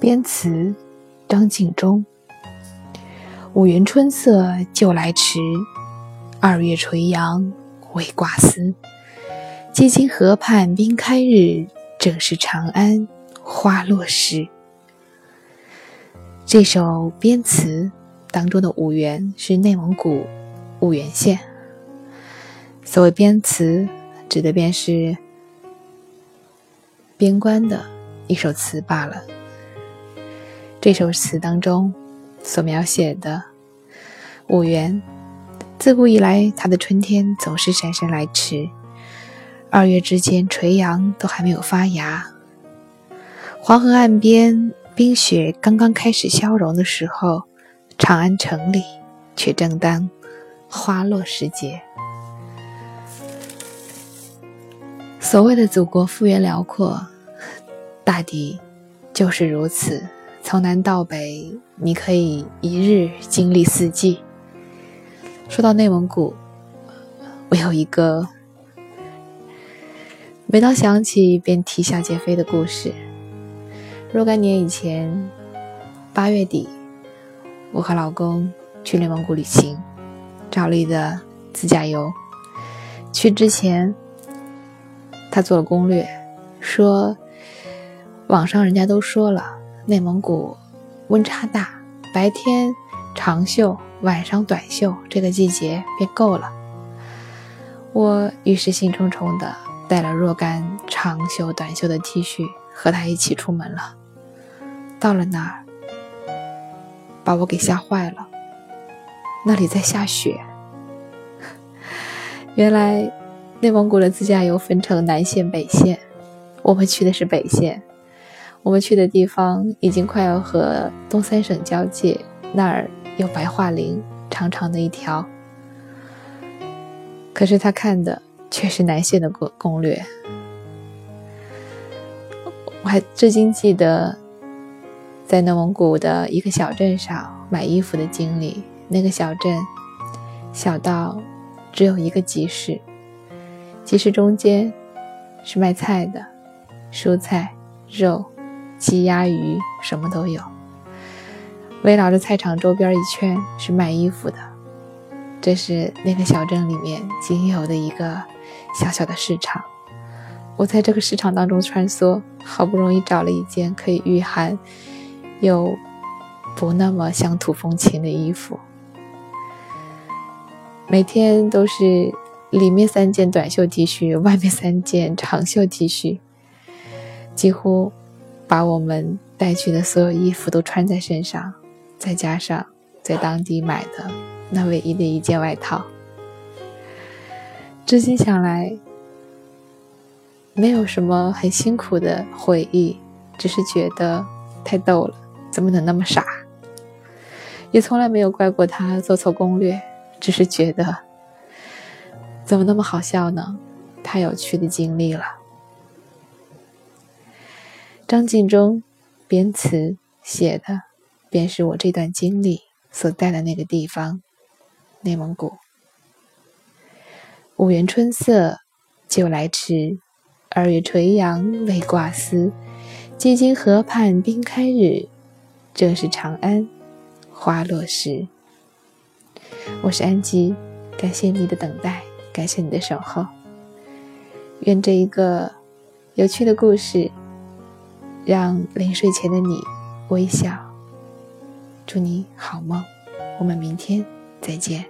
编词：张敬忠。五元春色旧来迟，二月垂杨未挂丝。既经河畔冰开日，正是长安花落时。这首编词当中的五原是内蒙古五原县。所谓编词，指的便是边关的一首词罢了。这首词当中所描写的五原，自古以来，它的春天总是姗姗来迟。二月之间，垂杨都还没有发芽，黄河岸边冰雪刚刚开始消融的时候，长安城里却正当花落时节。所谓的祖国幅员辽阔，大抵就是如此。从南到北，你可以一日经历四季。说到内蒙古，我有一个每当想起便啼笑皆非的故事。若干年以前，八月底，我和老公去内蒙古旅行，照例的自驾游。去之前，他做了攻略，说网上人家都说了。内蒙古温差大，白天长袖，晚上短袖，这个季节便够了。我于是兴冲冲的带了若干长袖、短袖的 T 恤，和他一起出门了。到了那儿，把我给吓坏了，那里在下雪。原来内蒙古的自驾游分成南线、北线，我们去的是北线。我们去的地方已经快要和东三省交界，那儿有白桦林，长长的一条。可是他看的却是南线的攻攻略。我还至今记得，在内蒙古的一个小镇上买衣服的经历。那个小镇小到只有一个集市，集市中间是卖菜的，蔬菜、肉。鸡鸭鱼什么都有，围绕着菜场周边一圈是卖衣服的，这是那个小镇里面仅有的一个小小的市场。我在这个市场当中穿梭，好不容易找了一件可以御寒又不那么乡土风情的衣服。每天都是里面三件短袖 T 恤，外面三件长袖 T 恤，几乎。把我们带去的所有衣服都穿在身上，再加上在当地买的那唯一的一件外套，至今想来，没有什么很辛苦的回忆，只是觉得太逗了，怎么能那么傻？也从来没有怪过他做错攻略，只是觉得怎么那么好笑呢？太有趣的经历了。张敬忠编词写的，便是我这段经历所在的那个地方——内蒙古。五元春色就来迟，二月垂杨未挂丝。既经河畔冰开日，正是长安花落时。我是安吉，感谢你的等待，感谢你的守候。愿这一个有趣的故事。让临睡前的你微笑，祝你好梦，我们明天再见。